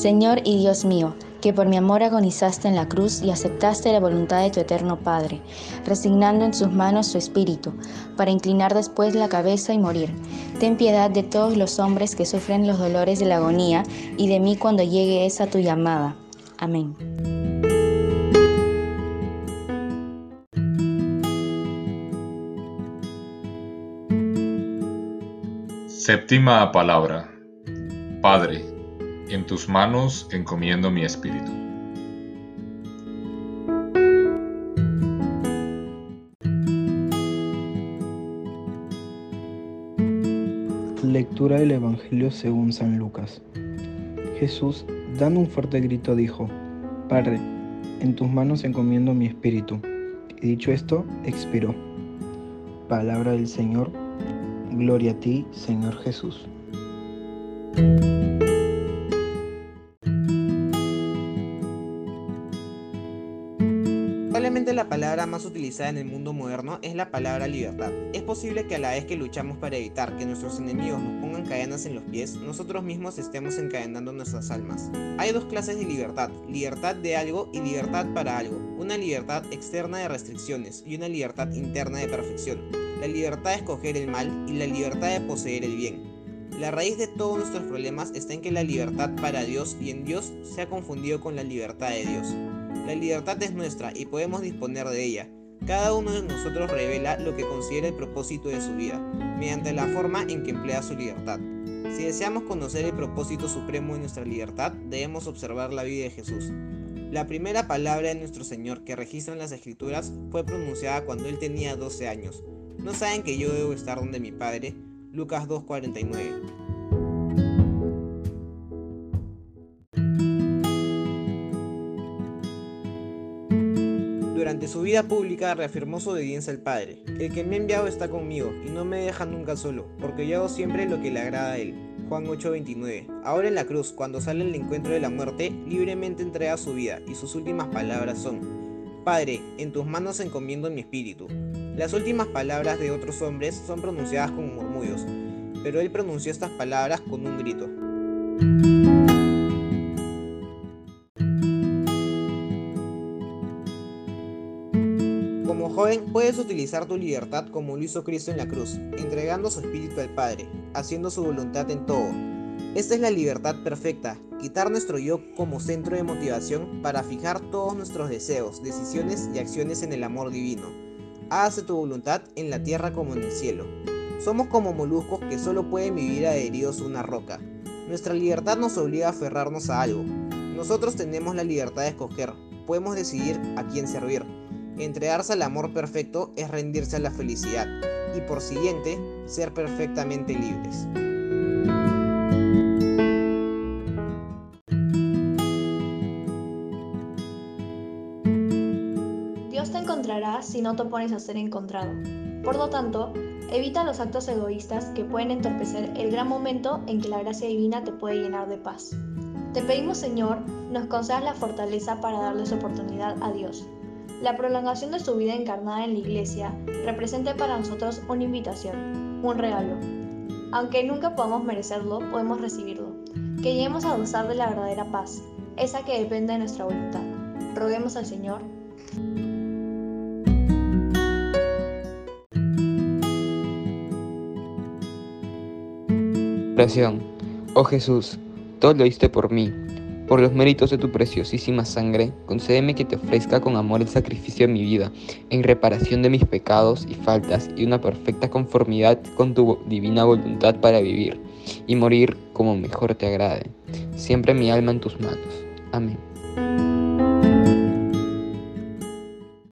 Señor y Dios mío, que por mi amor agonizaste en la cruz y aceptaste la voluntad de tu eterno Padre, resignando en sus manos su espíritu, para inclinar después la cabeza y morir. Ten piedad de todos los hombres que sufren los dolores de la agonía y de mí cuando llegue esa tu llamada. Amén. Séptima palabra. Padre, en tus manos encomiendo mi espíritu. Lectura del Evangelio según San Lucas. Jesús, dando un fuerte grito, dijo, Padre, en tus manos encomiendo mi espíritu. Y dicho esto, expiró. Palabra del Señor. Gloria a ti, Señor Jesús. Probablemente la palabra más utilizada en el mundo moderno es la palabra libertad. Es posible que a la vez que luchamos para evitar que nuestros enemigos nos pongan cadenas en los pies, nosotros mismos estemos encadenando nuestras almas. Hay dos clases de libertad, libertad de algo y libertad para algo. Una libertad externa de restricciones y una libertad interna de perfección. La libertad de escoger el mal y la libertad de poseer el bien. La raíz de todos nuestros problemas está en que la libertad para Dios y en Dios se ha confundido con la libertad de Dios. La libertad es nuestra y podemos disponer de ella. Cada uno de nosotros revela lo que considera el propósito de su vida, mediante la forma en que emplea su libertad. Si deseamos conocer el propósito supremo de nuestra libertad, debemos observar la vida de Jesús. La primera palabra de nuestro Señor que registran las Escrituras fue pronunciada cuando él tenía 12 años. ¿No saben que yo debo estar donde mi Padre? Lucas 2.49. Durante su vida pública reafirmó su obediencia al Padre. El que me ha enviado está conmigo y no me deja nunca solo, porque yo hago siempre lo que le agrada a él. Juan 8:29. Ahora en la cruz, cuando sale el encuentro de la muerte, libremente entrega su vida y sus últimas palabras son, Padre, en tus manos encomiendo mi espíritu. Las últimas palabras de otros hombres son pronunciadas con murmullos, pero él pronunció estas palabras con un grito. Como joven puedes utilizar tu libertad como lo hizo Cristo en la cruz, entregando su espíritu al Padre, haciendo su voluntad en todo. Esta es la libertad perfecta, quitar nuestro yo como centro de motivación para fijar todos nuestros deseos, decisiones y acciones en el amor divino. Hágase tu voluntad en la tierra como en el cielo. Somos como moluscos que solo pueden vivir adheridos a una roca. Nuestra libertad nos obliga a aferrarnos a algo. Nosotros tenemos la libertad de escoger, podemos decidir a quién servir. Entregarse al amor perfecto es rendirse a la felicidad y por siguiente ser perfectamente libres. Dios te encontrará si no te opones a ser encontrado. Por lo tanto, evita los actos egoístas que pueden entorpecer el gran momento en que la gracia divina te puede llenar de paz. Te pedimos, Señor, nos concedas la fortaleza para darles oportunidad a Dios la prolongación de su vida encarnada en la iglesia representa para nosotros una invitación, un regalo. Aunque nunca podamos merecerlo, podemos recibirlo. Que lleguemos a gozar de la verdadera paz, esa que depende de nuestra voluntad. Roguemos al Señor. Oración. Oh Jesús, todo lo diste por mí por los méritos de tu preciosísima sangre, concédeme que te ofrezca con amor el sacrificio de mi vida, en reparación de mis pecados y faltas y una perfecta conformidad con tu divina voluntad para vivir y morir como mejor te agrade. Siempre mi alma en tus manos. Amén.